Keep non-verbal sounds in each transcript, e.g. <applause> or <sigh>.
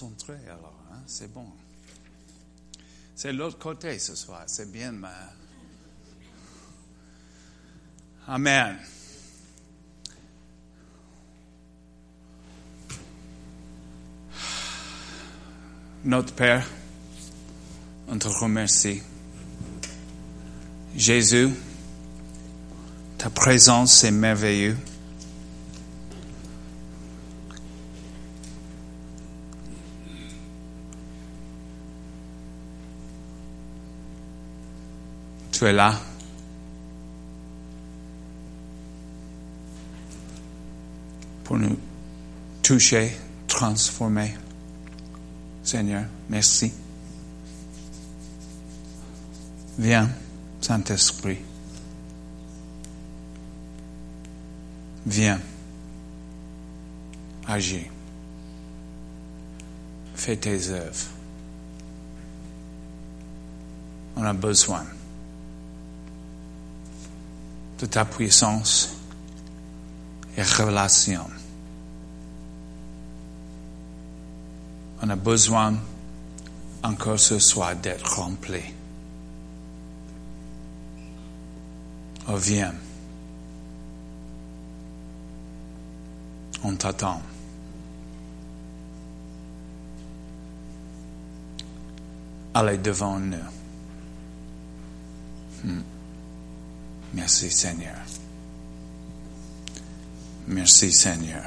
Concentré alors, hein? c'est bon. C'est l'autre côté ce soir, c'est bien. Amen. Notre Père, on te remercie. Jésus, ta présence est merveilleuse. Tu es là. Pour nous toucher, transformer. Seigneur, merci. Viens, Saint-Esprit. Viens. Agis. Fais tes œuvres. On a besoin de ta puissance et révélation. On a besoin encore ce soir d'être rempli. Oh, viens. On t'attend. Allez devant nous. Hmm. Merci Seigneur. Merci Seigneur.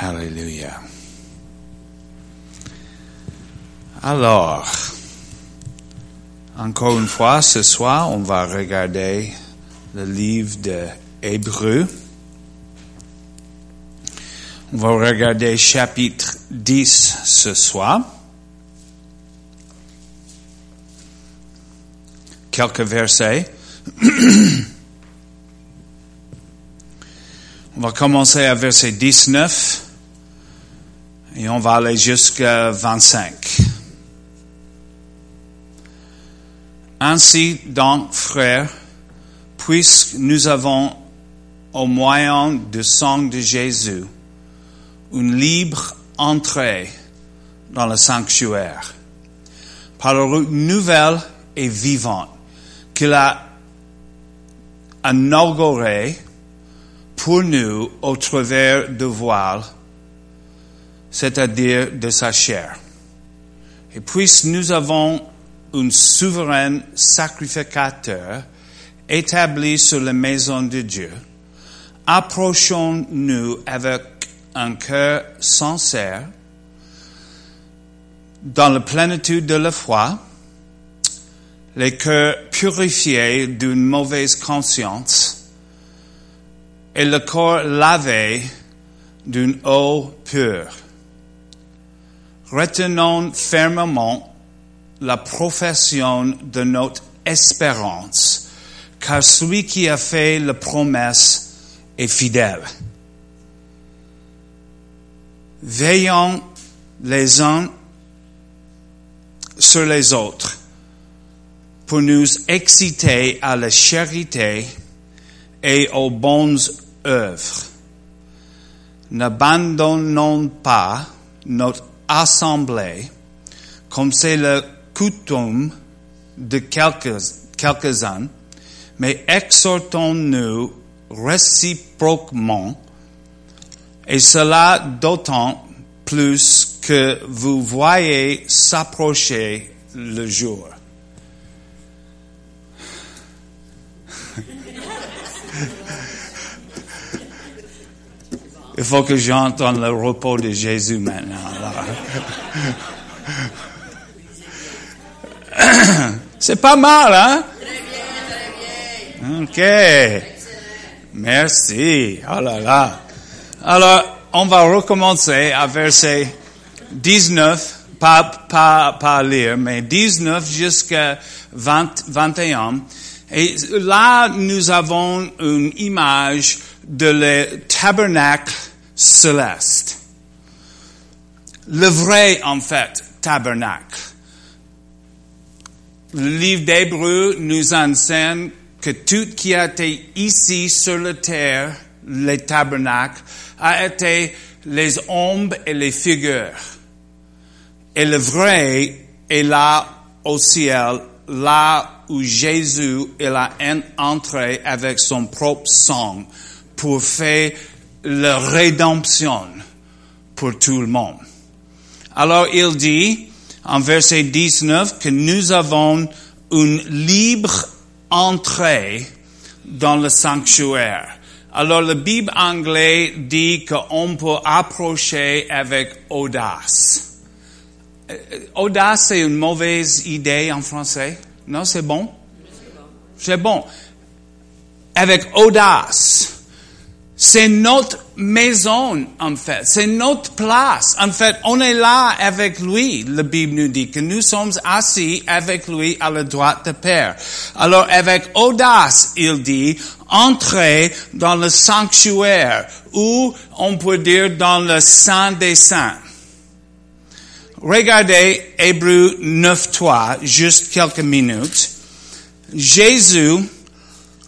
Alléluia. Alors, encore une fois, ce soir, on va regarder le livre de Hébreu. On va regarder chapitre 10 ce soir. Quelques versets. on va commencer à verset 19 et on va aller jusqu'à 25. Ainsi donc, frères, puisque nous avons au moyen du sang de Jésus une libre entrée dans le sanctuaire par la nouvelle et vivante qu'il a inauguré pour nous au travers de voile, c'est-à-dire de sa chair. Et puisque nous avons un souverain sacrificateur établi sur la maison de Dieu, approchons-nous avec un cœur sincère, dans la plénitude de la foi, les cœurs purifiés d'une mauvaise conscience et le corps lavé d'une eau pure. Retenons fermement la profession de notre espérance, car celui qui a fait la promesse est fidèle. Veillons les uns sur les autres pour nous exciter à la charité et aux bonnes œuvres. N'abandonnons pas notre assemblée comme c'est le coutume de quelques-uns, mais exhortons-nous réciproquement, et cela d'autant plus que vous voyez s'approcher le jour. Il faut que j'entende le repos de Jésus maintenant. <coughs> C'est pas mal, hein? Très. OK. Merci. Oh là là. Alors, on va recommencer à verset 19, pas, pas, pas lire, mais 19 jusqu'à 21. Et là, nous avons une image de le tabernacle céleste. Le vrai, en fait, tabernacle. Le livre d'Hébreu nous enseigne que tout qui a été ici sur la terre, le tabernacle, a été les ombres et les figures. Et le vrai est là au ciel, là où Jésus il a entré avec son propre sang pour faire la rédemption pour tout le monde. Alors il dit en verset 19 que nous avons une libre entrée dans le sanctuaire. Alors la Bible anglaise dit qu'on peut approcher avec audace. Euh, audace, c'est une mauvaise idée en français. Non, c'est bon? C'est bon. Avec audace. C'est notre maison, en fait. C'est notre place. En fait, on est là avec lui. La Bible nous dit que nous sommes assis avec lui à la droite de Père. Alors, avec audace, il dit, entrez dans le sanctuaire, ou on peut dire dans le Saint des Saints. Regardez Hébreu 9.3, juste quelques minutes. Jésus,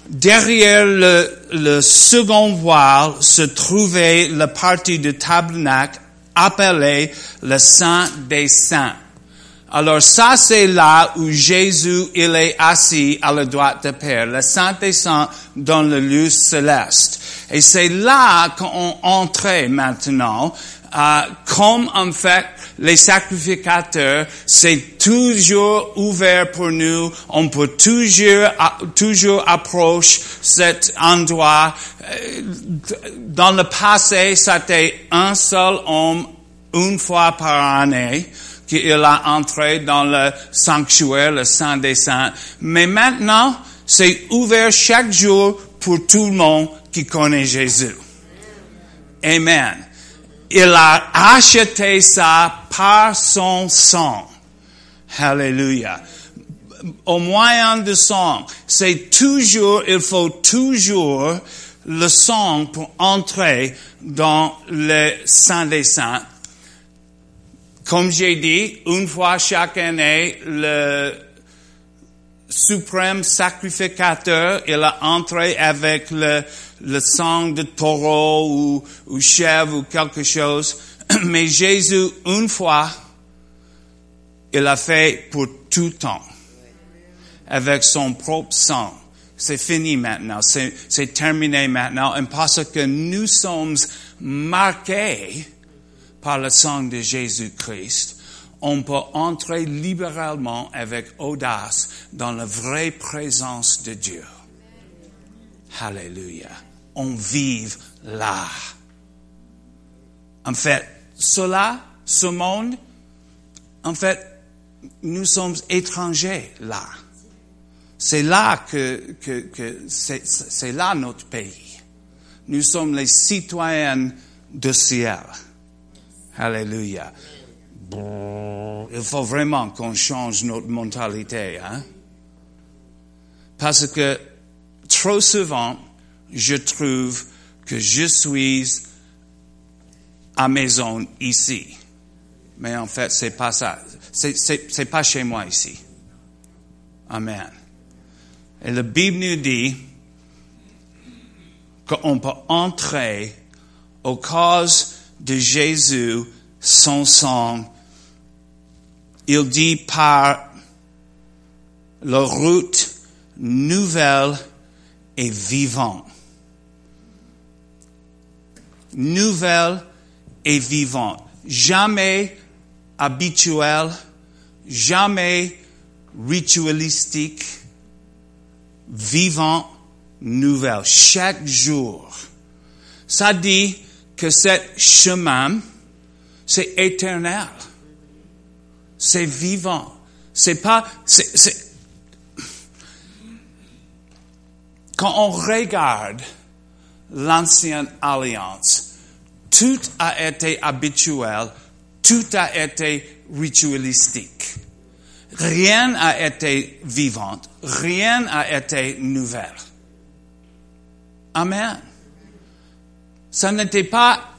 derrière le, second voile se trouvait la partie du tabernacle appelée le Saint des Saints. Alors ça, c'est là où Jésus, il est assis à la droite de Père, le Saint des Saints dans le lieu céleste. Et c'est là qu'on entrait maintenant, comme en fait les sacrificateurs, c'est toujours ouvert pour nous. On peut toujours, toujours approcher cet endroit. Euh, dans le passé, c'était un seul homme une fois par année qu'il a entré dans le sanctuaire, le Saint des Saints. Mais maintenant, c'est ouvert chaque jour pour tout le monde qui connaît Jésus. Amen il a acheté ça par son sang. Hallelujah. Au moyen de sang, c'est toujours, il faut toujours le sang pour entrer dans le Saint des Saints. Comme j'ai dit, une fois chaque année, le suprême sacrificateur, il a entré avec le, sang de taureau ou, ou chèvre ou quelque chose. <clears throat> Mais Jésus, une fois, il a fait pour tout temps. Avec son propre sang. C'est fini maintenant. C'est terminé maintenant. Et parce que nous sommes marqués par le sang de Jésus-Christ, on peut entrer libéralement avec audace dans la vraie présence de Dieu. Alléluia. On vive là. En fait, cela, ce monde, en fait, nous sommes étrangers là. C'est là que, que, que c'est là notre pays. Nous sommes les citoyens du ciel. Alléluia. Il faut vraiment qu'on change notre mentalité, hein? Parce que trop souvent, je trouve que je suis à maison ici. Mais en fait, c'est pas ça. C'est, pas chez moi ici. Amen. Et la Bible nous dit qu'on peut entrer au cause de Jésus, son sang. Il dit par la route nouvelle et vivant. Nouvelle et vivant. Jamais habituel, jamais ritualistique, vivant, nouvelle. Chaque jour. Ça dit que ce chemin, c'est éternel. C'est vivant. C'est pas, c'est, Quand on regarde l'ancienne alliance, tout a été habituel, tout a été ritualistique. Rien n'a été vivant, rien n'a été nouvel. Amen. Ça n'était pas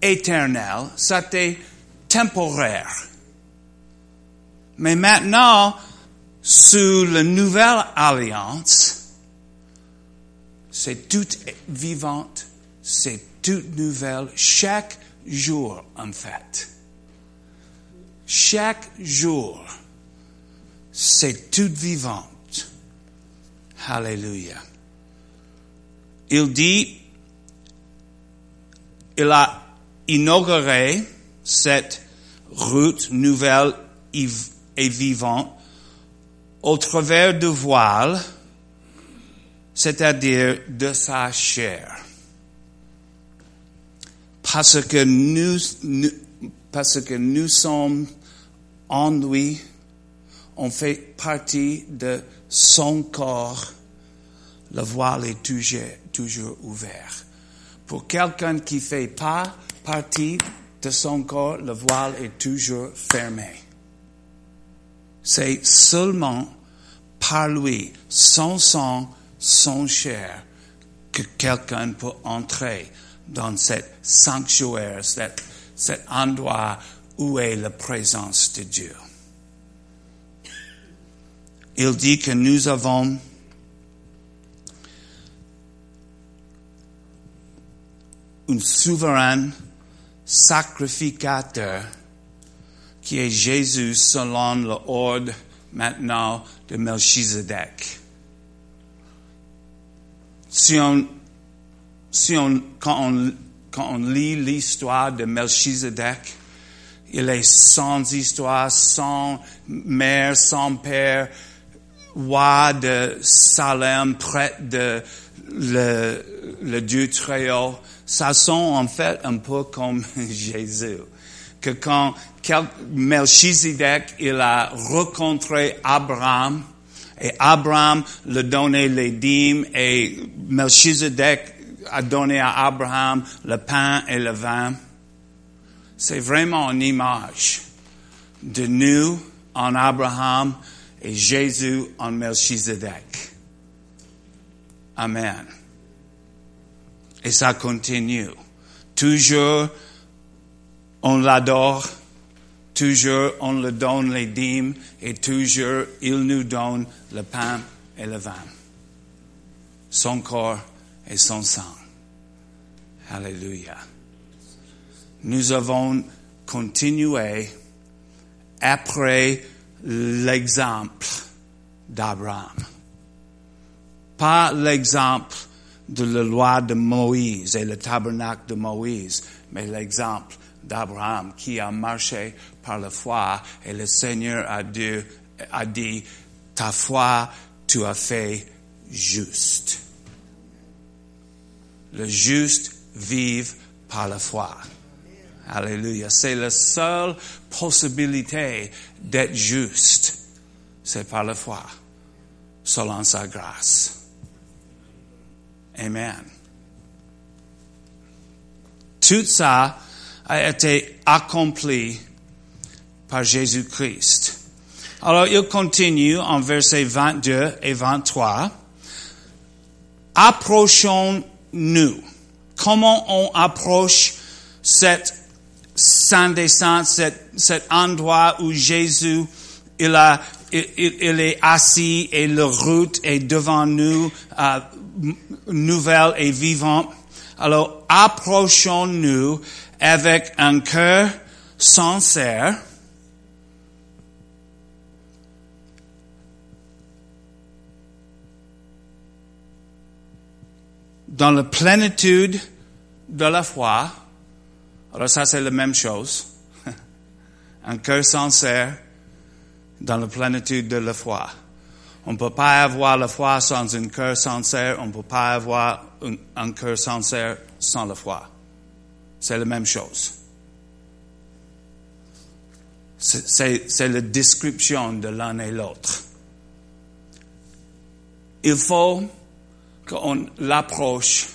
éternel, c'était temporaire. Mais maintenant, sous la nouvelle alliance, c'est tout vivante, c'est toute nouvelle. Chaque jour, en fait. Chaque jour, c'est toute vivante. Alléluia. Il dit, il a inauguré cette route nouvelle et vivante au travers du voile, c'est-à-dire de sa chair. Parce que nous, parce que nous sommes en lui, on fait partie de son corps, le voile est toujours, toujours ouvert. Pour quelqu'un qui fait pas partie de son corps, le voile est toujours fermé. C'est seulement par lui, son sang, son chair, que quelqu'un peut entrer dans cet sanctuaire, cet, endroit où est la présence de Dieu. Il dit que nous avons un souverain sacrificateur qui est Jésus selon l'ordre maintenant de Melchizedek. Si on, si on, quand on, quand on lit l'histoire de Melchizedek, il est sans histoire, sans mère, sans père, roi de Salem, près de le, le Dieu très haut. Ça sent en fait un peu comme <laughs> Jésus. Que quand Melchizedek, il a rencontré Abraham, et Abraham le donnait les dîmes, et Melchizedek a donné à Abraham le pain et le vin. C'est vraiment une image de nous en Abraham et Jésus en Melchizedek. Amen. Et ça continue. Toujours, on l'adore. Toujours, on le donne les dîmes. Et toujours, il nous donne le pain et le vin. Son corps et son sang. Alléluia. Nous avons continué après l'exemple d'Abraham. Pas l'exemple de la loi de Moïse et le tabernacle de Moïse, mais l'exemple d'Abraham qui a marché par la foi et le Seigneur a dit, a dit ta foi tu as fait juste. Le juste vive par la foi. Alléluia. C'est la seule possibilité d'être juste. C'est par la foi, selon sa grâce. Amen. Tout ça a été accompli par Jésus-Christ. Alors, il continue en versets 22 et 23. Approchons-nous. Comment on approche cette Saint des Saints, cet, cet endroit où Jésus, il, est assis et le route est devant nous, euh, nouvelle et vivante. Alors, approchons-nous avec un cœur sincère, dans la plénitude de la foi, alors ça, c'est la même chose. <laughs> Un cœur sincère dans la plénitude de la foi. On ne peut pas avoir la foi sans un cœur sincère. On ne peut pas avoir un, un cœur sincère sans la foi. C'est la même chose. C'est la description de l'un et l'autre. Il faut qu'on l'approche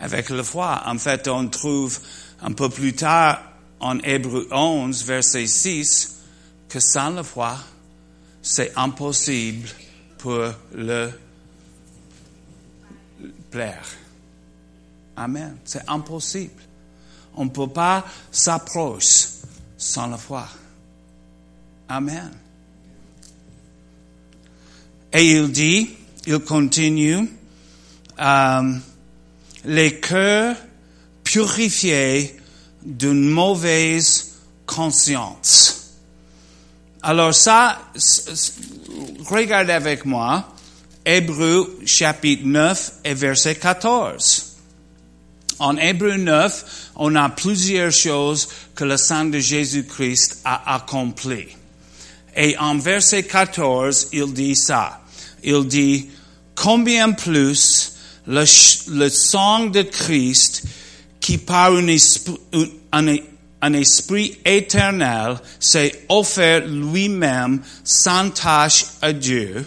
avec la foi. En fait, on trouve un peu plus tard en Hébreu 11, verset 6, que sans la foi, c'est impossible pour le plaire. Amen. C'est impossible. On ne peut pas s'approcher sans la foi. Amen. Et il dit, il continue, euh, les cœurs purifiés d'une mauvaise conscience. Alors ça, regardez avec moi, Hébreu chapitre 9 et verset 14. En Hébreu 9, on a plusieurs choses que le sang de Jésus-Christ a accomplies. Et en verset 14, il dit ça. Il dit, combien plus le, sang de Christ qui par un esprit, un esprit éternel s'est offert lui-même sans tâche à Dieu,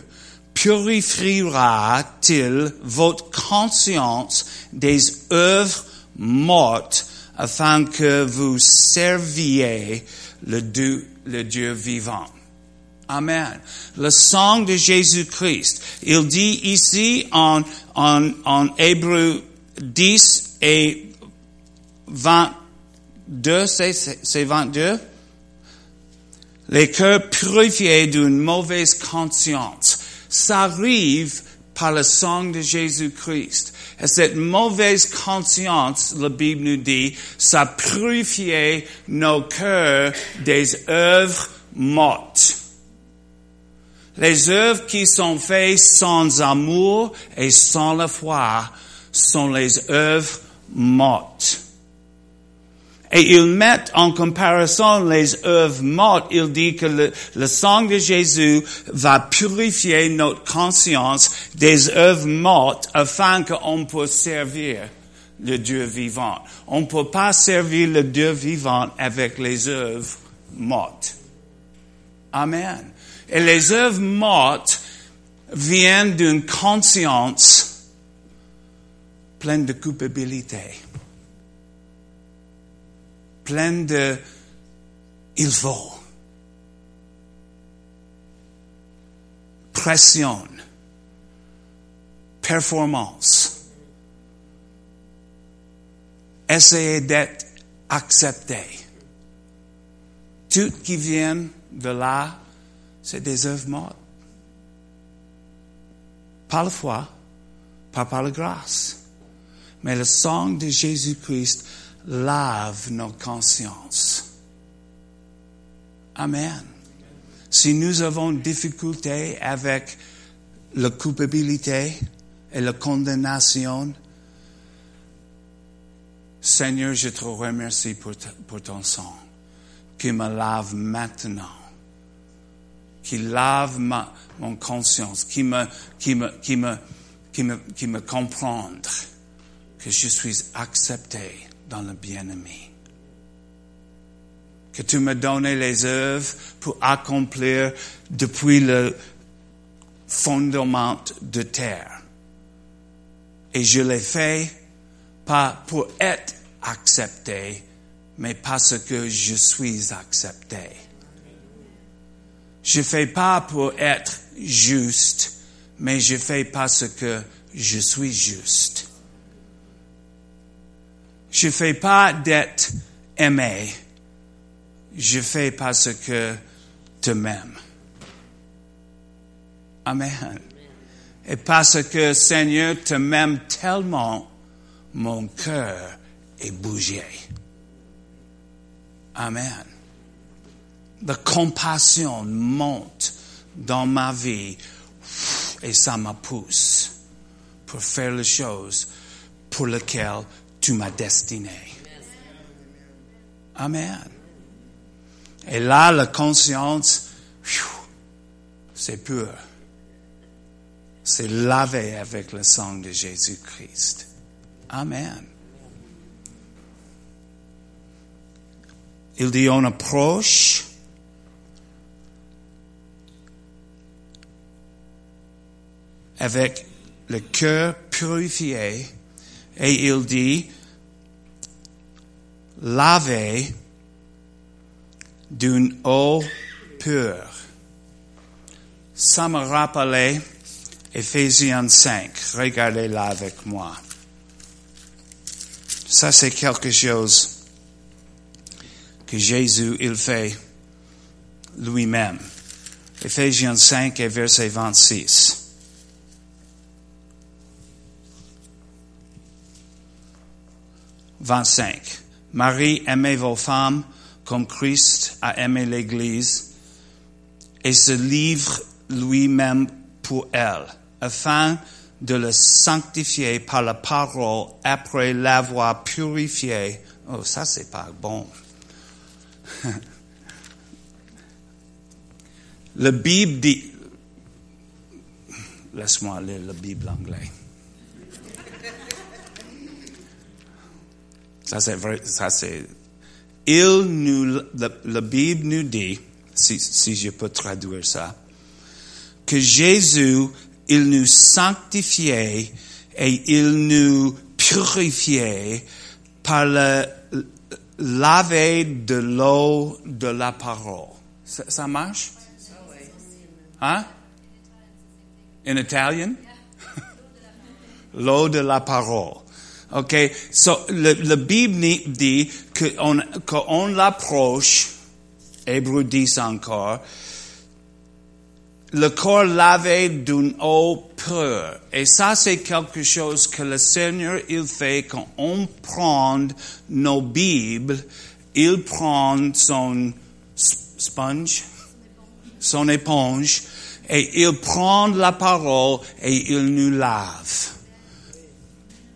purifiera-t-il votre conscience des œuvres mortes afin que vous serviez le Dieu, vivant? Amen. Le sang de Jésus-Christ. Il dit ici en, en, en Hébreu 10 et 22, c'est 22? Les cœurs purifiés d'une mauvaise conscience. Ça arrive par le sang de Jésus-Christ. Et cette mauvaise conscience, la Bible nous dit, ça purifiait nos cœurs des œuvres mortes. Les œuvres qui sont faites sans amour et sans la foi sont les œuvres mortes. Et ils mettent en comparaison les œuvres mortes. Il dit que le, sang de Jésus va purifier notre conscience des œuvres mortes afin qu'on puisse servir le Dieu vivant. On ne peut pas servir le Dieu vivant avec les œuvres mortes. Amen. Et les œuvres mortes viennent d'une conscience pleine de culpabilité, pleine de il faut, pression, performance, essayer d'être accepté. Tout qui vient de là c'est des œuvres mortes. Pas la foi, pas par la grâce. Mais le sang de Jésus-Christ lave nos consciences. Amen. Si nous avons difficulté avec la culpabilité et la condamnation, Seigneur, je te remercie pour, pour ton sang qui me lave maintenant qui lave ma, mon conscience, qui me, qui me, qui me, qui me, qui me que je suis accepté dans le bien-aimé. Que tu me donnes les œuvres pour accomplir depuis le fondement de terre. Et je l'ai fait pas pour être accepté, mais parce que je suis accepté. Je fais pas pour être juste, mais je fais parce que je suis juste. Je fais pas d'être aimé. Je fais parce que tu m'aimes. Amen. Et parce que Seigneur te m'aime tellement, mon cœur est bougé. Amen la compassion monte dans ma vie et ça me pousse pour faire les choses pour lesquelles tu m'as destiné. Amen. Et là, la conscience, c'est pur. C'est lavé avec le sang de Jésus-Christ. Amen. Il dit, on approche avec le cœur purifié et il dit lavé d'une eau pure. Ça me rappelait Ephésiens 5. Regardez-la avec moi. Ça, c'est quelque chose que Jésus, il fait lui-même. Ephésiens 5 et verset 26. 25. Marie, aimez vos femmes comme Christ a aimé l'Église et se livre lui-même pour elle, afin de le sanctifier par la parole après l'avoir purifié. Oh, ça c'est pas bon. <laughs> Le Bible dit, laisse-moi lire la Bible anglais. Ça c'est vrai, ça c'est, il nous, la, Bible nous dit, si, je peux traduire ça, que Jésus, il nous sanctifiait et il nous purifiait par le laver de l'eau de la parole. Ça, ça marche? Hein? In Italian? <laughs> L'eau de la parole. OK? So, le, le Bible dit qu'on on l'approche, Hébreu 10 encore, le corps lavé d'une eau pure. Et ça, c'est quelque chose que le Seigneur, il fait quand on prend nos Bibles, il prend son sponge, son éponge, et il prend la parole et il nous lave.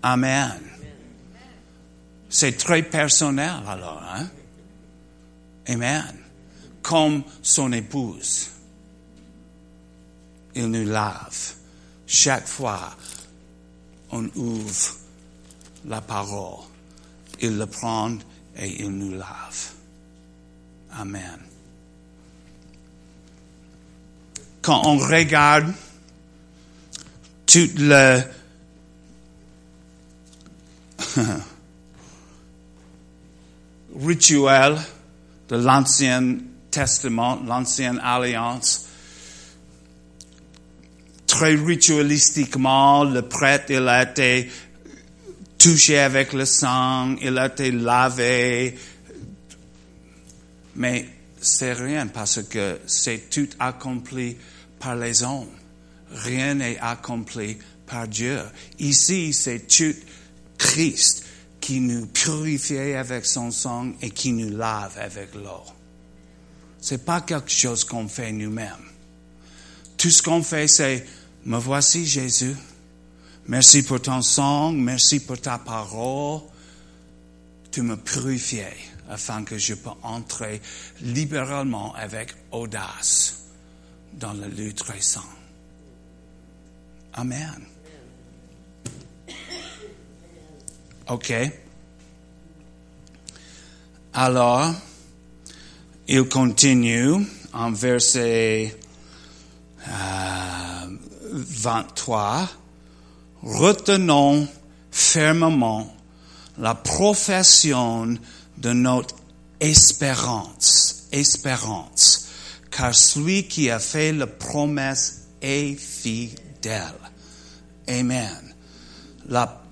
Amen. C'est très personnel alors, hein? Amen. Comme son épouse. Il nous lave. Chaque fois, on ouvre la parole. Il le prend et il nous lave. Amen. quand on regarde tout le rituel de l'Ancien Testament, l'Ancienne Alliance, très ritualistiquement, le prêtre, a été touché avec le sang, il a été lavé, mais c'est rien parce que c'est tout accompli par les hommes. Rien n'est accompli par Dieu. Ici, c'est tout Christ qui nous purifie avec son sang et qui nous lave avec l'eau. C'est pas quelque chose qu'on fait nous-mêmes. Tout ce qu'on fait, c'est, me voici Jésus. Merci pour ton sang, merci pour ta parole. Tu me purifies afin que je peux entrer libéralement avec audace dans le lieu très. Amen. OK. Alors, il continue en verset 23. Euh, Retenons fermement la profession de notre espérance, espérance, car celui qui a fait la promesse est fidèle. Amen. La,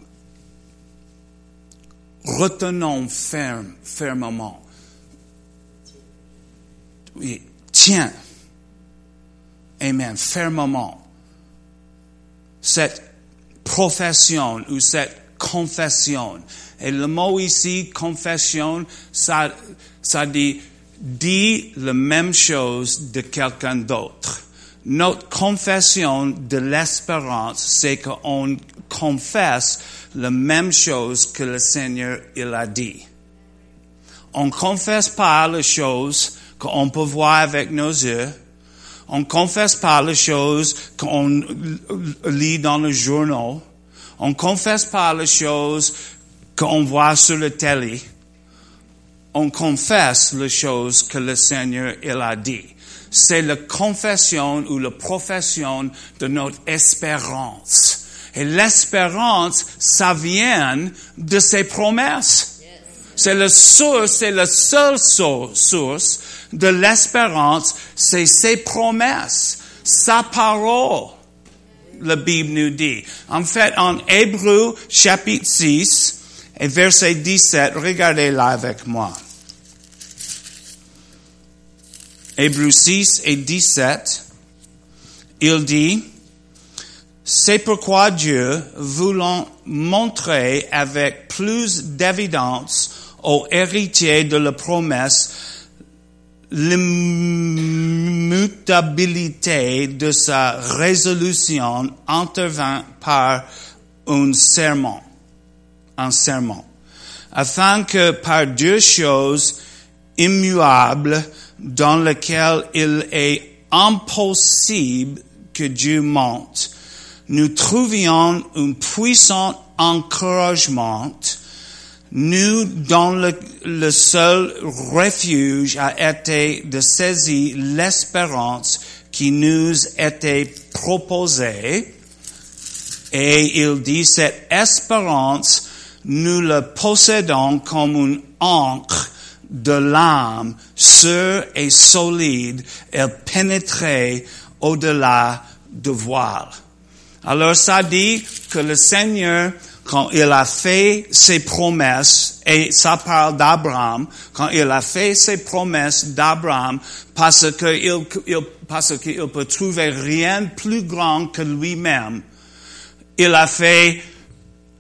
retenons ferme, fermement. Oui, tiens. Amen. Fermement. Cette profession ou cette confession et le mot ici, confession, ça, dit, dit la même chose de quelqu'un d'autre. Notre confession de l'espérance, c'est qu'on confesse la même chose que le Seigneur il a dit. On confesse pas les choses qu'on peut voir avec nos yeux. On confesse pas les choses qu'on lit dans le journal. On confesse pas les choses qu'on voit sur le télé, on confesse les choses que le Seigneur il a dit. C'est la confession ou la profession de notre espérance. Et l'espérance, ça vient de ses promesses. C'est la source, c'est la seule source de l'espérance, c'est ses promesses, sa parole. La Bible nous dit. En fait, en Hébreu chapitre 6, et verset 17, regardez là avec moi. Hébreu 6 et 17, il dit, c'est pourquoi Dieu, voulant montrer avec plus d'évidence aux héritiers de la promesse l'immutabilité de sa résolution intervint par un serment, un serment, afin que par deux choses immuables dans lesquelles il est impossible que Dieu monte, nous trouvions un puissant encouragement, nous dont le, le, seul refuge a été de saisir l'espérance qui nous était proposée. Et il dit, cette espérance, nous la possédons comme une encre de l'âme, sûre et solide, elle pénétrait au-delà du voile. Alors ça dit que le Seigneur, quand il a fait ses promesses, et ça parle d'Abraham, quand il a fait ses promesses d'Abraham, parce qu'il il, parce peut trouver rien plus grand que lui-même, il a fait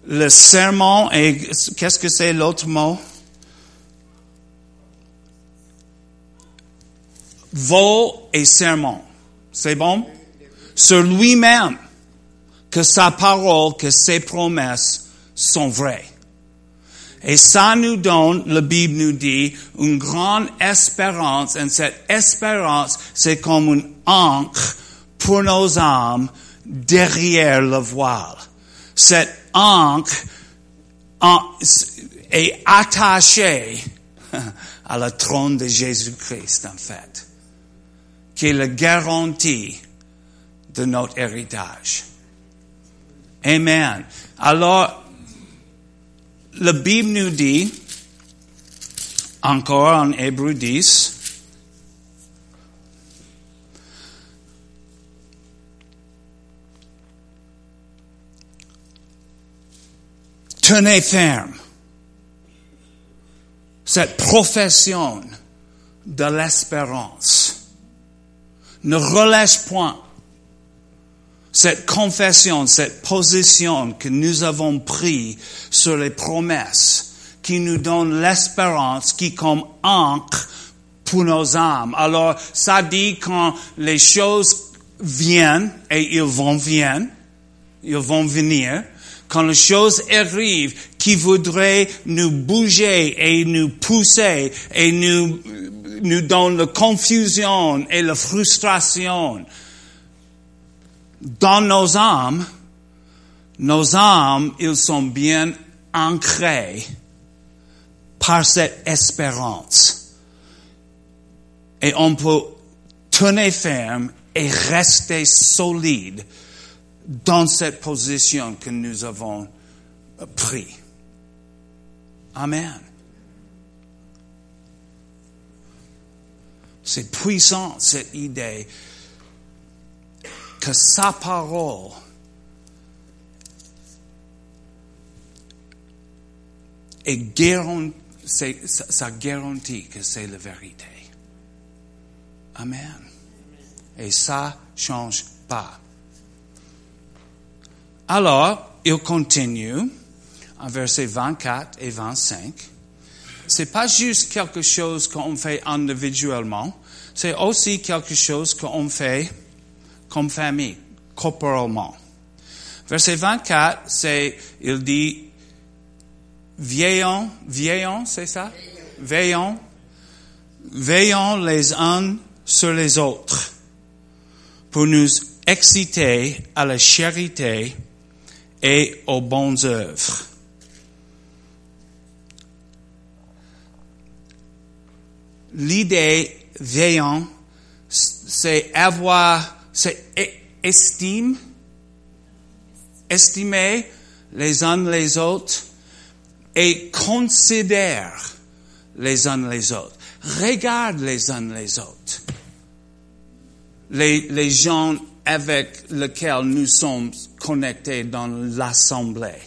le serment, et qu'est-ce que c'est l'autre mot? Vol et serment. C'est bon? Sur lui-même que sa parole, que ses promesses sont vraies. Et ça nous donne, la Bible nous dit, une grande espérance. Et cette espérance, c'est comme une encre pour nos âmes derrière le voile. Cette encre est attachée <laughs> à la trône de Jésus-Christ, en fait, qui est la garantie de notre héritage. Amen. Alors, la Bible nous dit, encore en Hébreu 10, tenez ferme cette profession de l'espérance. Ne relâche point cette confession, cette position que nous avons pris sur les promesses qui nous donne l'espérance qui comme encre pour nos âmes. Alors, ça dit quand les choses viennent et ils vont venir, ils vont venir, quand les choses arrivent qui voudraient nous bouger et nous pousser et nous, nous donnent la confusion et la frustration, dans nos âmes, nos âmes, ils sont bien ancrés par cette espérance. Et on peut tenir ferme et rester solide dans cette position que nous avons pris. Amen. C'est puissant cette idée que sa parole est ça garantit que c'est la vérité. Amen. Et ça change pas. Alors, il continue en versets 24 et 25. C'est pas juste quelque chose qu'on fait individuellement, c'est aussi quelque chose qu'on fait comme famille, corporellement. Verset 24, c'est, il dit, veillons, veillons, c'est ça? Veillons, veillons les uns sur les autres pour nous exciter à la charité et aux bonnes œuvres. L'idée veillant, c'est avoir c'est estime, estimer les uns les autres et considère les uns les autres. Regarde les uns les autres. Les, les gens avec lesquels nous sommes connectés dans l'assemblée.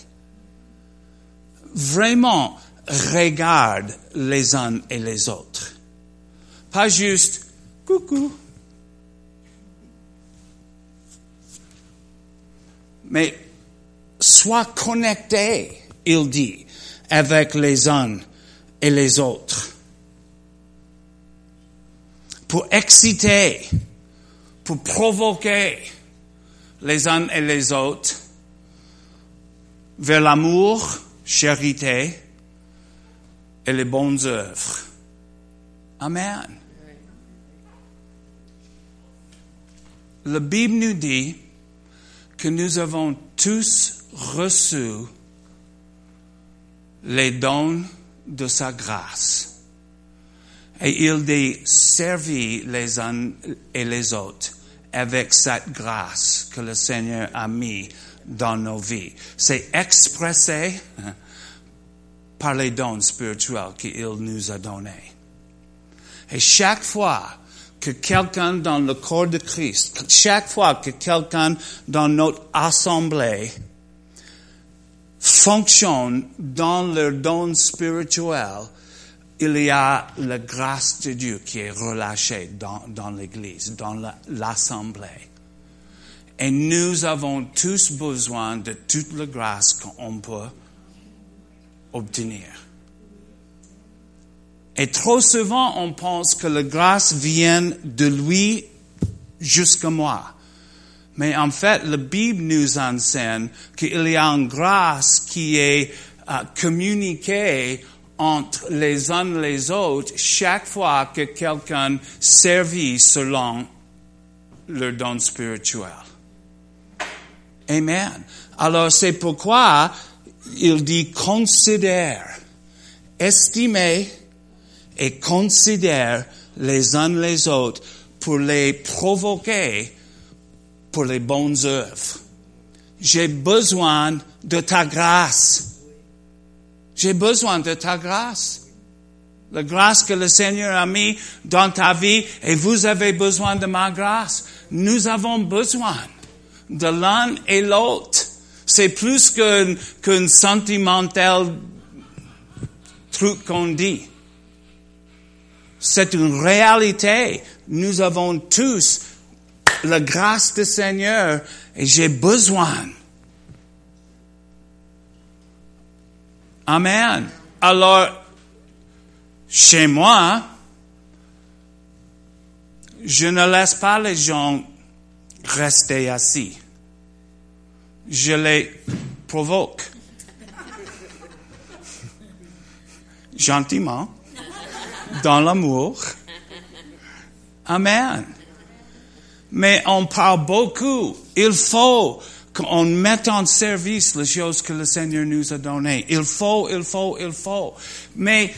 Vraiment, regarde les uns et les autres. Pas juste, coucou, mais sois connecté, il dit, avec les uns et les autres. Pour exciter, pour provoquer les uns et les autres vers l'amour, charité et les bonnes œuvres. Amen. La Bible nous dit que nous avons tous reçu les dons de sa grâce. Et il dit servir les uns et les autres avec cette grâce que le Seigneur a mis dans nos vies. C'est expressé hein, par les dons spirituels qu'il nous a donnés. Et chaque fois que quelqu'un dans le corps de Christ, chaque fois que quelqu'un dans notre assemblée fonctionne dans leur don spirituel, il y a la grâce de Dieu qui est relâchée dans, dans l'Église, dans l'Assemblée. Et nous avons tous besoin de toute la grâce qu'on peut obtenir. Et trop souvent, on pense que la grâce vient de lui jusqu'à moi. Mais en fait, la Bible nous enseigne qu'il y a une grâce qui est euh, communiquée entre les uns les autres chaque fois que quelqu'un servit selon leur don spirituel. Amen. Alors c'est pourquoi il dit considère, estimez et considère les uns les autres pour les provoquer pour les bonnes œuvres. J'ai besoin de ta grâce. J'ai besoin de ta grâce. La grâce que le Seigneur a mis dans ta vie et vous avez besoin de ma grâce. Nous avons besoin de l'un et l'autre. C'est plus qu'un qu sentimental truc qu'on dit. C'est une réalité. Nous avons tous la grâce du Seigneur et j'ai besoin Amen. Alors, chez moi, je ne laisse pas les gens rester assis. Je les provoque. Gentiment, dans l'amour. Amen. Mais on parle beaucoup. Il faut qu'on mette en service les choses que le Seigneur nous a données. Il faut, il faut, il faut. Mais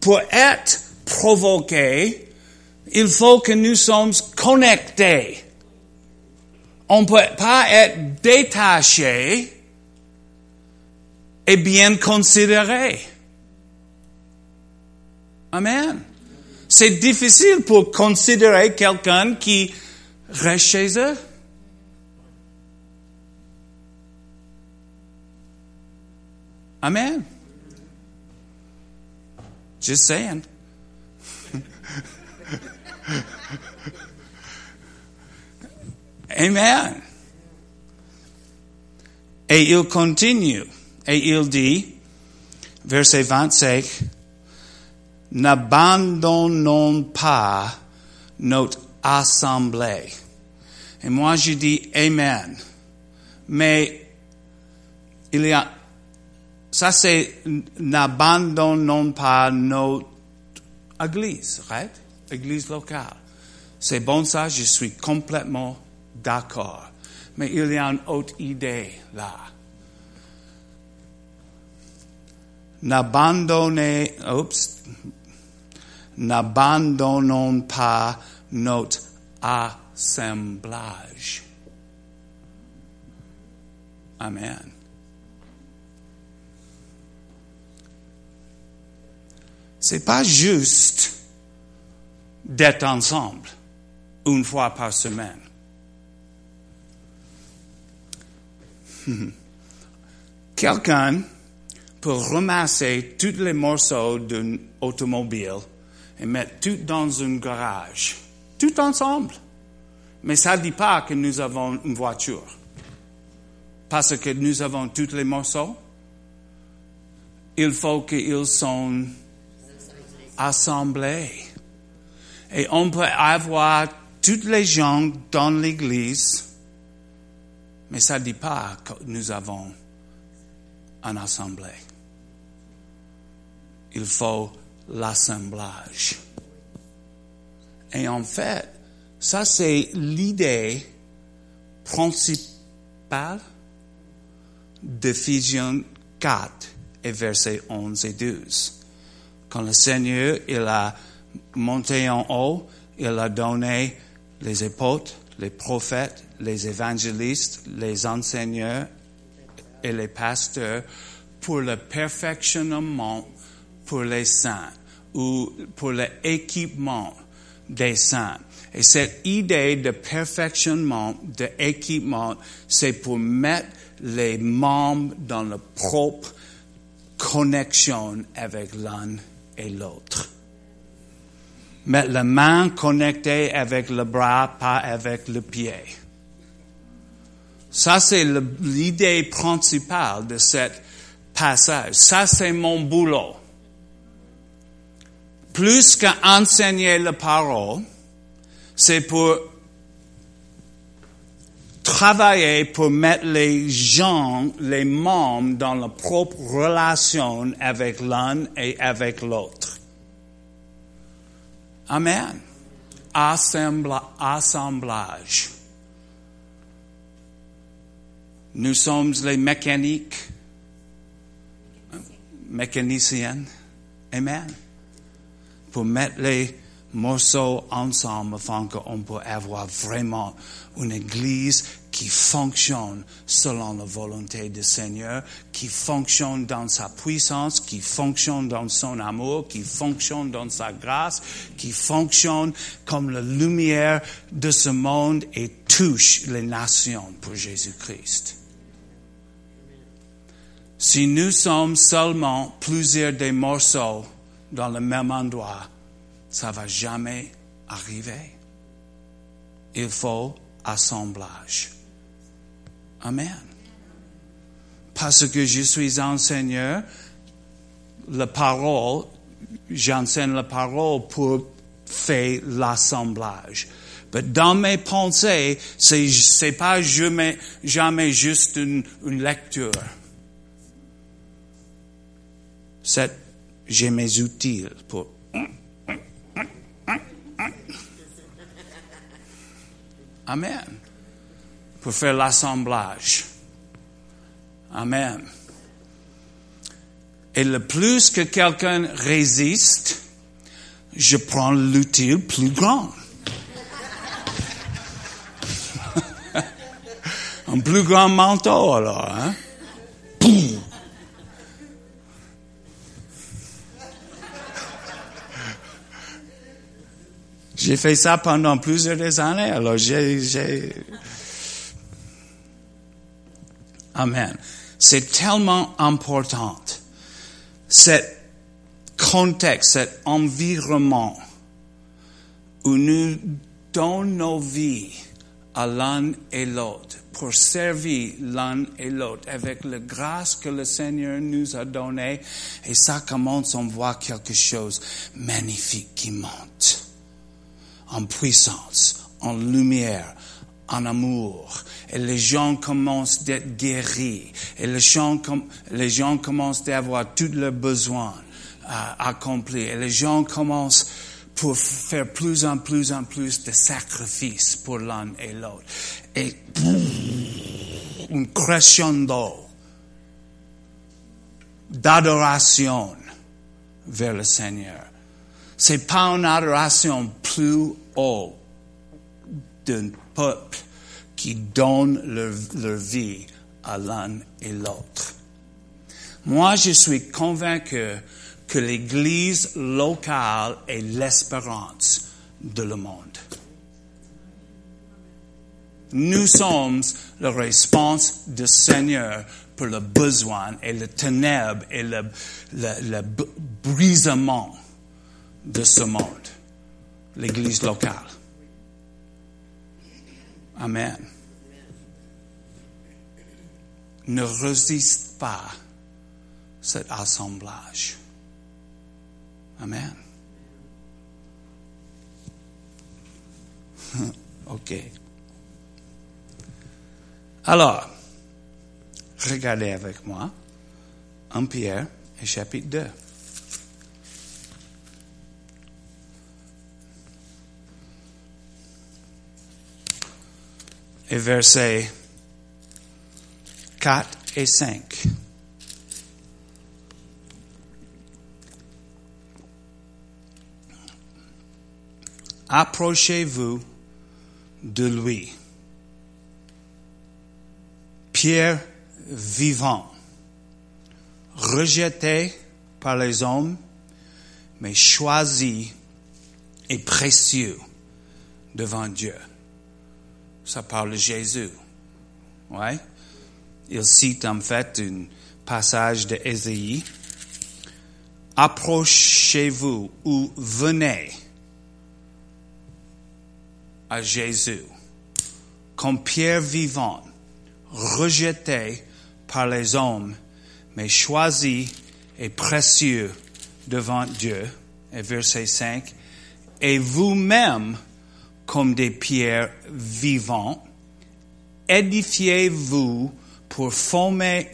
pour être provoqué, il faut que nous sommes connectés. On ne peut pas être détaché et bien considéré. Amen. C'est difficile pour considérer quelqu'un qui reste chez eux. Amen. Just saying. Amen. Et il continue. Et il dit, verset 25, N'abandonnons pas notre assemblée. Et moi je dis Amen. Mais il y a ça c'est n'abandonnons pas notre église, right? Église locale. C'est bon ça, je suis complètement d'accord. Mais il y a une autre idée là. N'abandonnez, oups, n'abandonnons pas notre assemblage. Amen. C'est pas juste d'être ensemble une fois par semaine. <laughs> Quelqu'un peut ramasser tous les morceaux d'un automobile et mettre tout dans un garage, tout ensemble. Mais ça ne dit pas que nous avons une voiture. Parce que nous avons tous les morceaux il faut qu'ils soient assemblés. Et on peut avoir toutes les gens dans l'église, mais ça ne dit pas que nous avons une assemblée. Il faut l'assemblage. Et en fait, ça c'est l'idée principale d'Éphésiens 4 et versets 11 et 12. Quand le Seigneur, il a monté en haut, il a donné les apôtres, les prophètes, les évangélistes, les enseignants et les pasteurs pour le perfectionnement pour les saints ou pour l'équipement des saints. Et cette idée de perfectionnement, d'équipement, c'est pour mettre les membres dans la propre connexion avec l'un et l'autre. Mettre la main connectée avec le bras, pas avec le pied. Ça, c'est l'idée principale de ce passage. Ça, c'est mon boulot. Plus qu'enseigner la parole, c'est pour travailler pour mettre les gens, les membres dans la propre relation avec l'un et avec l'autre. Amen. assemblage. Nous sommes les mécaniques, mécaniciens. Amen. Pour mettre les morceaux ensemble afin qu'on peut avoir vraiment une église qui fonctionne selon la volonté du Seigneur, qui fonctionne dans sa puissance, qui fonctionne dans son amour, qui fonctionne dans sa grâce, qui fonctionne comme la lumière de ce monde et touche les nations pour Jésus-Christ. Si nous sommes seulement plusieurs des morceaux dans le même endroit, ça va jamais arriver. Il faut assemblage. Amen. Parce que je suis enseigneur, la parole, j'enseigne la parole pour faire l'assemblage. Mais dans mes pensées, c'est, c'est pas jamais, juste une, une lecture. C'est, j'ai mes outils pour Amen. Pour faire l'assemblage. Amen. Et le plus que quelqu'un résiste, je prends l'outil plus grand. <laughs> Un plus grand manteau alors, hein? J'ai fait ça pendant plusieurs années, alors j'ai... Amen. C'est tellement important. Cet contexte, cet environnement où nous donnons nos vies à l'un et l'autre pour servir l'un et l'autre avec la grâce que le Seigneur nous a donnée et ça commence, on voit quelque chose magnifique qui monte en puissance, en lumière, en amour. Et les gens commencent d'être guéris. Et les gens, les gens commencent d'avoir tous leurs besoins euh, accomplis. Et les gens commencent pour faire plus en plus en plus de sacrifices pour l'un et l'autre. Et un crescendo d'adoration vers le Seigneur. C'est pas une adoration plus haut d'un peuple qui donne leur, leur vie à l'un et l'autre. Moi, je suis convaincu que l'Église locale est l'espérance de le monde. Nous sommes la réponse du Seigneur pour le besoin et le ténèbre et le, brisement de ce monde, l'Église locale. Amen. Ne résiste pas cet assemblage. Amen. <laughs> OK. Alors, regardez avec moi 1 Pierre et chapitre 2. Et versets 4 et 5. Approchez-vous de lui. Pierre vivant, rejeté par les hommes, mais choisi et précieux devant Dieu. Ça parle de Jésus. Ouais. Il cite en fait un passage de Ésaïe. Approchez-vous ou venez à Jésus comme pierre vivante, rejeté par les hommes, mais choisi et précieux devant Dieu. Et verset 5. Et vous-même, comme des pierres vivantes, édifiez-vous pour former,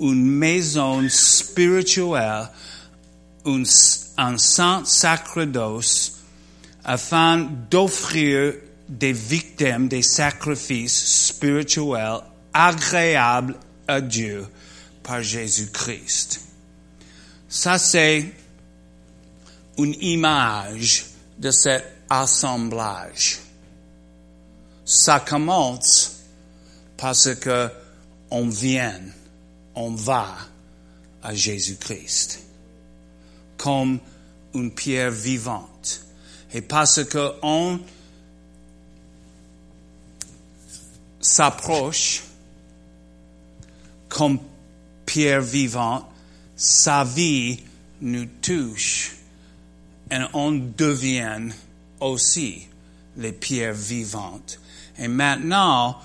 une maison spirituelle, un, un saint sacerdoce, afin d'offrir des victimes, des sacrifices spirituels agréables à Dieu par Jésus-Christ. Ça, c'est une image de cet assemblage. Ça commence parce que on vient, on va à Jésus-Christ comme une pierre vivante. Et parce que on s'approche comme pierre vivante, sa vie nous touche et on devient aussi les pierres vivantes. Et maintenant,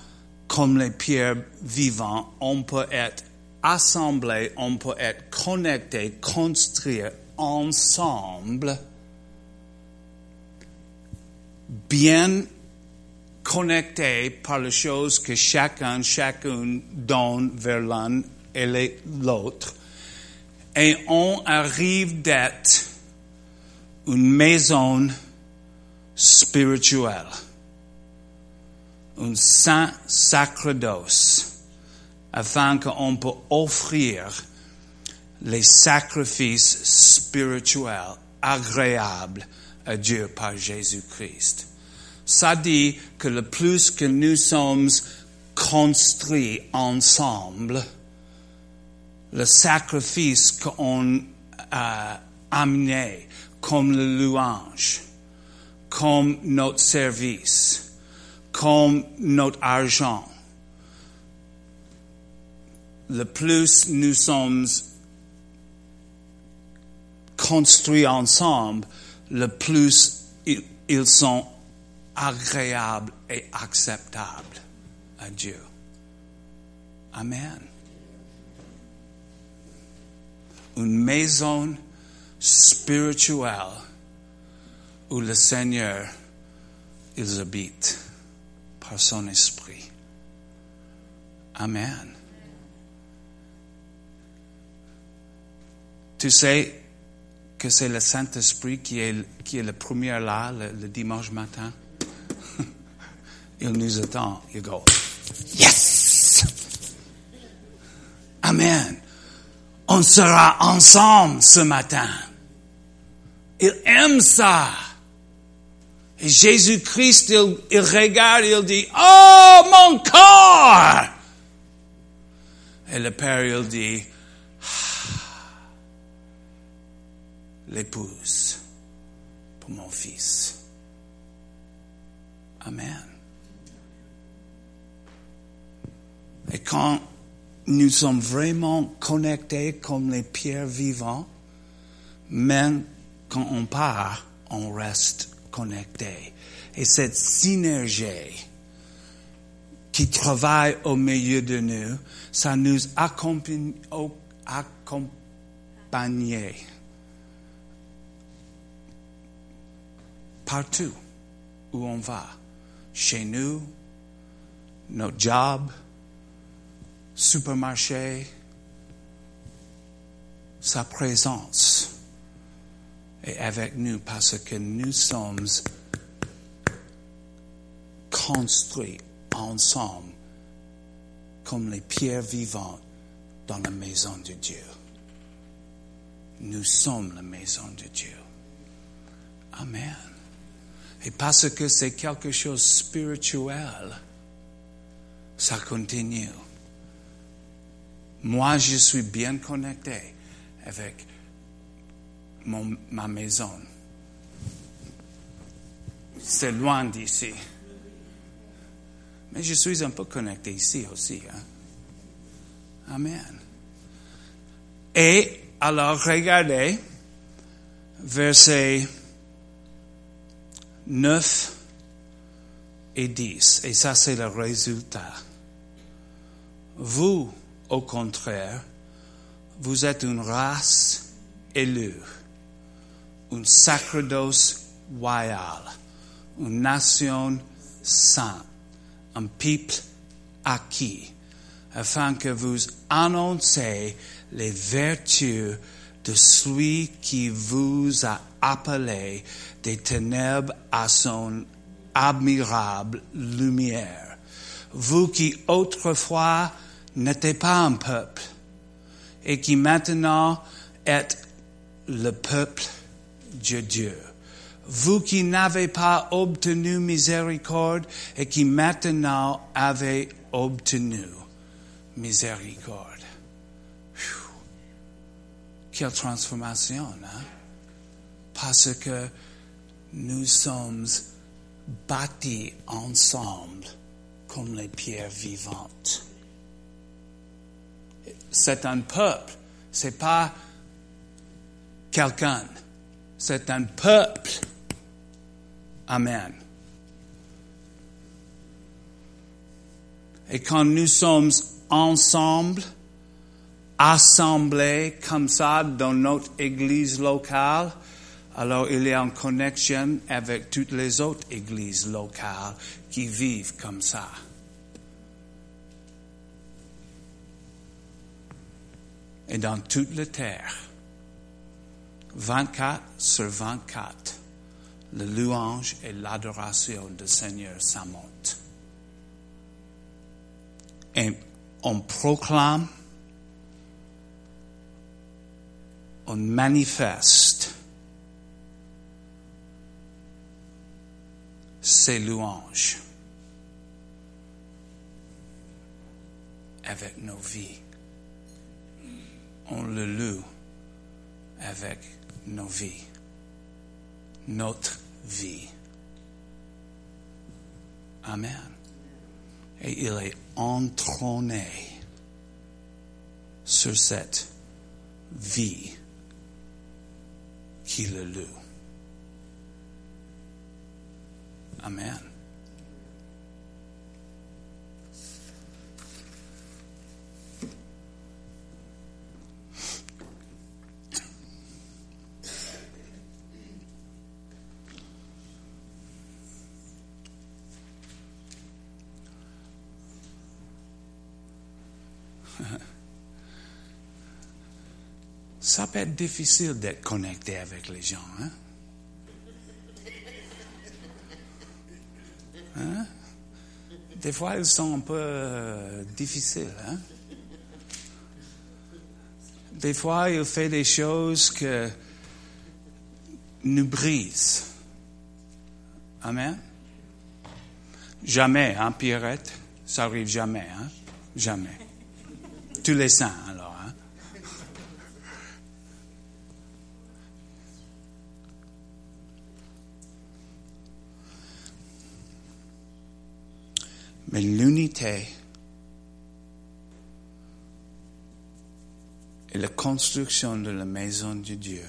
comme les pierres vivantes, on peut être assemblés, on peut être connectés, construire ensemble, bien connectés par les choses que chacun, chacune donne vers l'un et l'autre. Et on arrive d'être une maison spirituelle, un saint sacerdoce, afin qu'on peut offrir les sacrifices spirituels agréables à Dieu par Jésus-Christ. Ça dit que le plus que nous sommes construits ensemble, le sacrifice qu'on a amené, comme le louange, comme notre service, comme notre argent, le plus nous sommes construits ensemble, le plus ils sont agréables et acceptables à Dieu. Amen. Une maison spirituelle où le Seigneur, il habite par son esprit. Amen. Tu sais que c'est le Saint-Esprit qui est, qui est le premier là, le dimanche matin? <laughs> Il nous attend. Il go, yes! Amen. On sera ensemble ce matin. Il aime ça. Et Jésus-Christ, il, il, regarde, il dit, oh, mon corps! Et le Père, il dit, ah, l'épouse pour mon fils. Amen. Et quand nous sommes vraiment connectés comme les pierres vivantes, même quand on part, on reste connecté. Et cette synergie qui travaille au milieu de nous, ça nous accompagne, partout où on va, chez nous, notre job, supermarché, sa présence est avec nous parce que nous sommes construits ensemble comme les pierres vivantes dans la maison de Dieu. Nous sommes la maison de Dieu. Amen. Et parce que c'est quelque chose spirituel, ça continue. Moi, je suis bien connecté avec ma maison. C'est loin d'ici. Mais je suis un peu connecté ici aussi. Hein? Amen. Et alors, regardez, verset 9 et 10. Et ça, c'est le résultat. Vous, au contraire, vous êtes une race élue, un sacerdoce royal, une nation sainte, un peuple acquis, afin que vous annoncez les vertus de celui qui vous a appelé des ténèbres à son admirable lumière. Vous qui autrefois n'étiez pas un peuple et qui maintenant êtes le peuple de Dieu. Vous qui n'avez pas obtenu miséricorde et qui maintenant avez obtenu miséricorde. Quelle transformation, hein? Parce que nous sommes bâtis ensemble comme les pierres vivantes. C'est un peuple, c'est pas quelqu'un, c'est un peuple. Amen. Et quand nous sommes ensemble, assemblés comme ça dans notre église locale, alors il a une connexion avec toutes les autres églises locales qui vivent comme ça. Et dans toute la terre, 24 sur 24, le louange et l'adoration du Seigneur s'amontent. Et on proclame, on manifeste ses louanges avec nos vies. On le loue avec nos vies, notre vie. Amen. Et il est entrôné sur cette vie qui le loue. Amen. Peut difficile d'être connecté avec les gens. Hein? Hein? Des fois, ils sont un peu difficiles. Hein? Des fois, il fait des choses que nous brisent. Amen? Jamais, hein, Pierrette? Ça arrive jamais, hein? Jamais. Tous les saints, alors. Hein? Mais l'unité et la construction de la maison de Dieu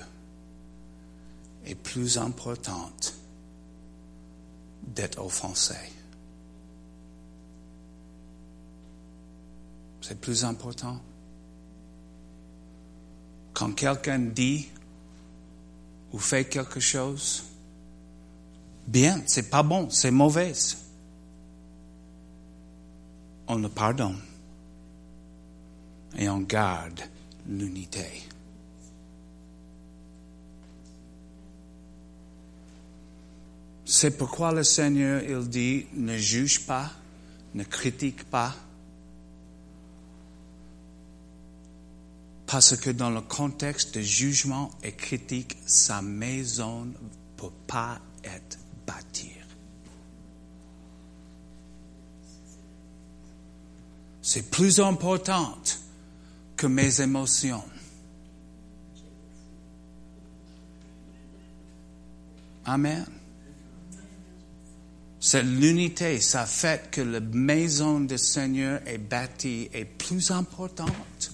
est plus importante d'être offensé. C'est plus important. quand quelqu'un dit ou fait quelque chose, bien, c'est pas bon, c'est mauvais. On le pardonne et on garde l'unité. C'est pourquoi le Seigneur, il dit, ne juge pas, ne critique pas, Parce que dans le contexte de jugement et critique, sa maison ne peut pas être bâtie. C'est plus important que mes émotions. Amen. Cette l'unité, ça fait que la maison du Seigneur est bâtie est plus importante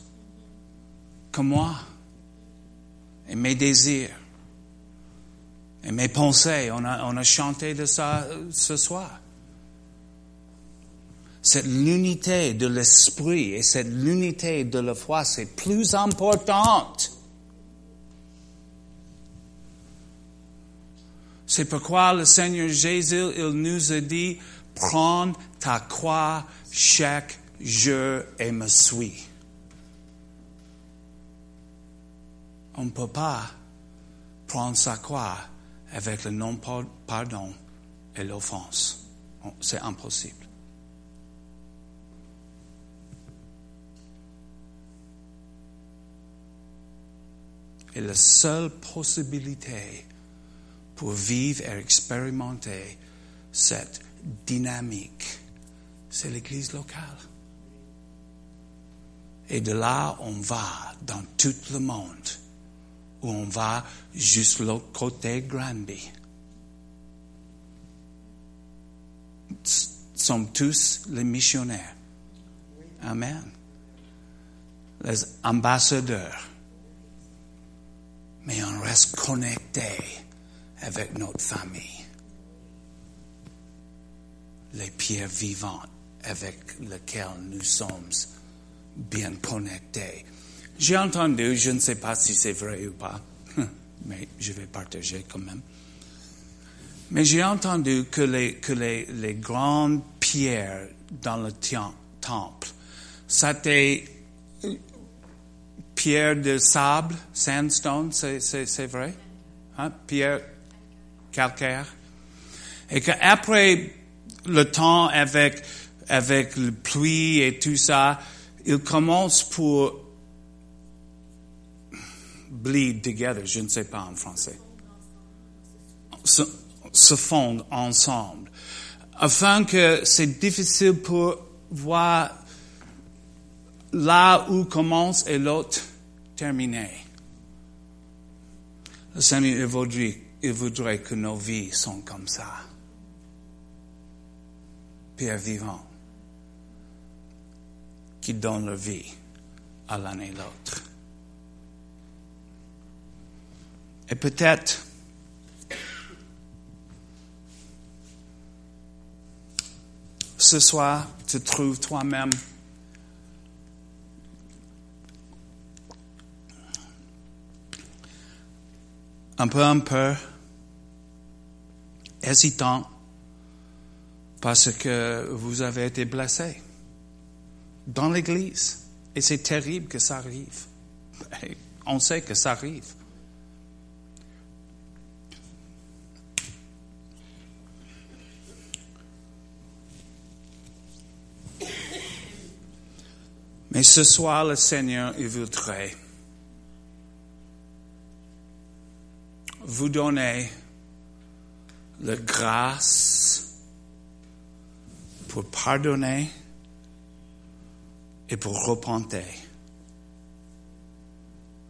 que moi et mes désirs et mes pensées. On a, on a chanté de ça ce soir. Cette l'unité de l'esprit et cette l'unité de la foi, c'est plus importante. C'est pourquoi le Seigneur Jésus, il nous a dit, prends ta croix chaque jour et me suis. On ne peut pas prendre sa croix avec le non-pardon et l'offense. C'est impossible. Et la seule possibilité pour vivre et expérimenter cette dynamique, c'est l'Église locale. Et de là, on va dans tout le monde où on va juste l'autre côté Granby. Sommes tous les missionnaires. Amen. Les ambassadeurs. Mais on reste connecté avec notre famille. Les pierres vivantes avec lesquelles nous sommes bien connectés. J'ai entendu, je ne sais pas si c'est vrai ou pas, <laughs> mais je vais partager quand même. Mais j'ai entendu que les, que les, les grandes pierres dans le temple, c'était pierre de sable, sandstone, c'est vrai? Hein? Pierre calcaire. Et qu'après le temps avec, avec le pluie et tout ça, il commence pour bleed together, je ne sais pas en français, se, se fondent ensemble, afin que c'est difficile pour voir là où commence et l'autre terminer. Le Seigneur, il voudrait, il voudrait que nos vies sont comme ça. Pierre vivant, qui donne leur vie à l'un et l'autre. Et peut-être ce soir, tu trouves toi-même un peu, un peu hésitant parce que vous avez été blessé dans l'Église. Et c'est terrible que ça arrive. On sait que ça arrive. Mais ce soir, le Seigneur, il voudrait vous donner la grâce pour pardonner et pour repentir,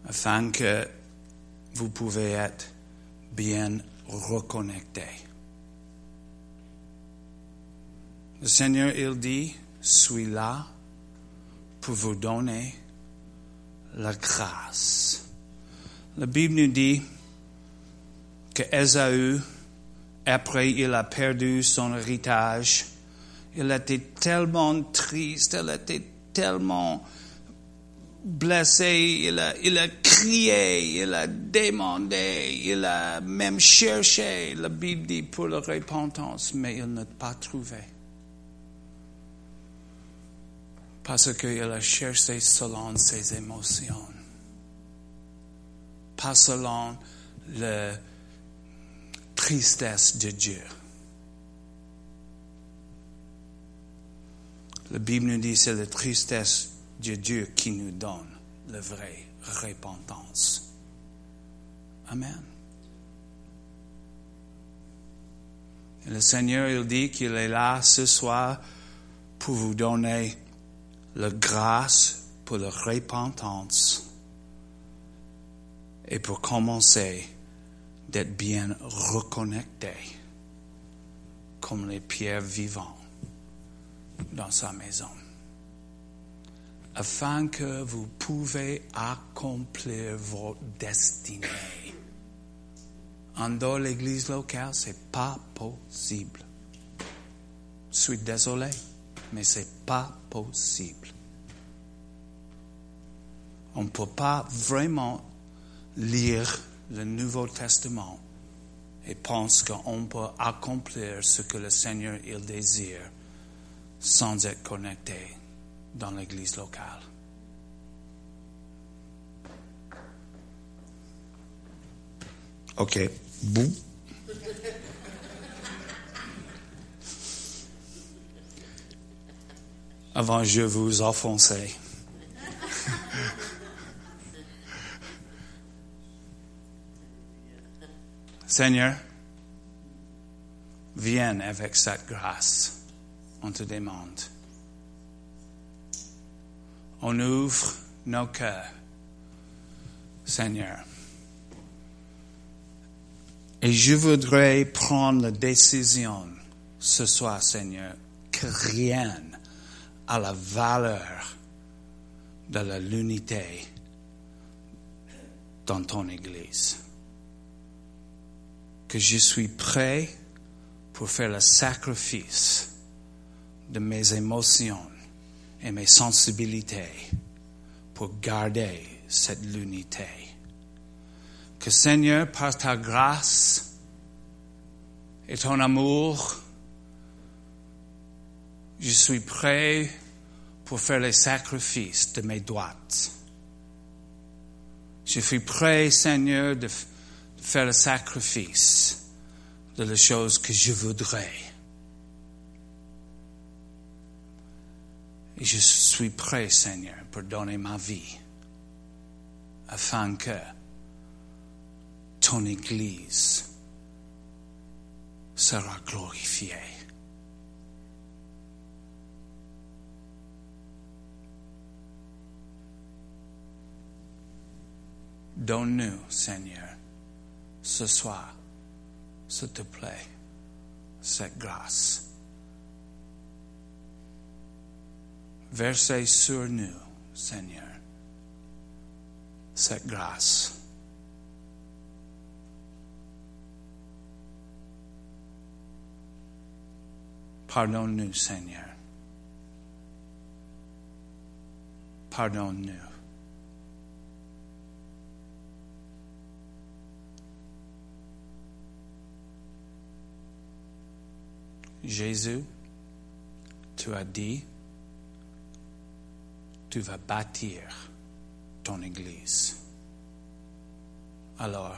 afin que vous pouvez être bien reconnecté. Le Seigneur, il dit, suis là pour vous donner la grâce. La Bible nous dit que Esaü, après il a perdu son héritage, il était tellement triste, il était tellement blessé, il a, crié, il a demandé, il a même cherché, la Bible dit, pour la repentance, mais il n'a pas trouvé. Parce qu'il a cherché selon ses émotions, pas selon la tristesse de Dieu. La Bible nous dit c'est la tristesse de Dieu qui nous donne la vraie repentance. Amen. Le Seigneur, il dit qu'il est là ce soir pour vous donner la grâce pour la repentance et pour commencer d'être bien reconnecté comme les pierres vivantes dans sa maison, afin que vous pouvez accomplir votre destinée. En dehors de l'église locale, c'est pas possible. Je suis désolé, mais c'est pas possible. On ne peut pas vraiment lire le Nouveau Testament et pense qu'on peut accomplir ce que le Seigneur il désire sans être connecté dans l'église locale. OK. Boum. Avant, je vous offensais. <laughs> Seigneur, viens avec cette grâce on te demande. On ouvre nos cœurs, Seigneur. Et je voudrais prendre la décision ce soir, Seigneur, que rien à la valeur de l'unité dans ton Église. Que je suis prêt pour faire le sacrifice de mes émotions et mes sensibilités pour garder cette l'unité. Que Seigneur, par ta grâce et ton amour, je suis prêt pour faire les sacrifices de mes droites. Je suis prêt, Seigneur, de faire le sacrifice de les choses que je voudrais. Et je suis prêt, Seigneur, pour donner ma vie afin que ton Église sera glorifiée. Donne-nous, Seigneur, ce soir, s'il te plaît, cette grâce. Versez sur nous, Seigneur, cette grâce. Pardonne-nous, Seigneur. Pardonne-nous. Jésus, tu as dit, tu vas bâtir ton Église. Alors,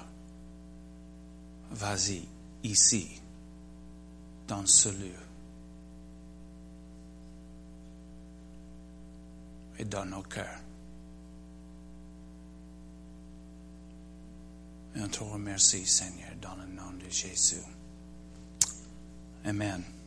vas-y ici, dans ce lieu. Et dans nos cœurs. Et on te remercie, Seigneur, dans le nom de Jésus. Amen.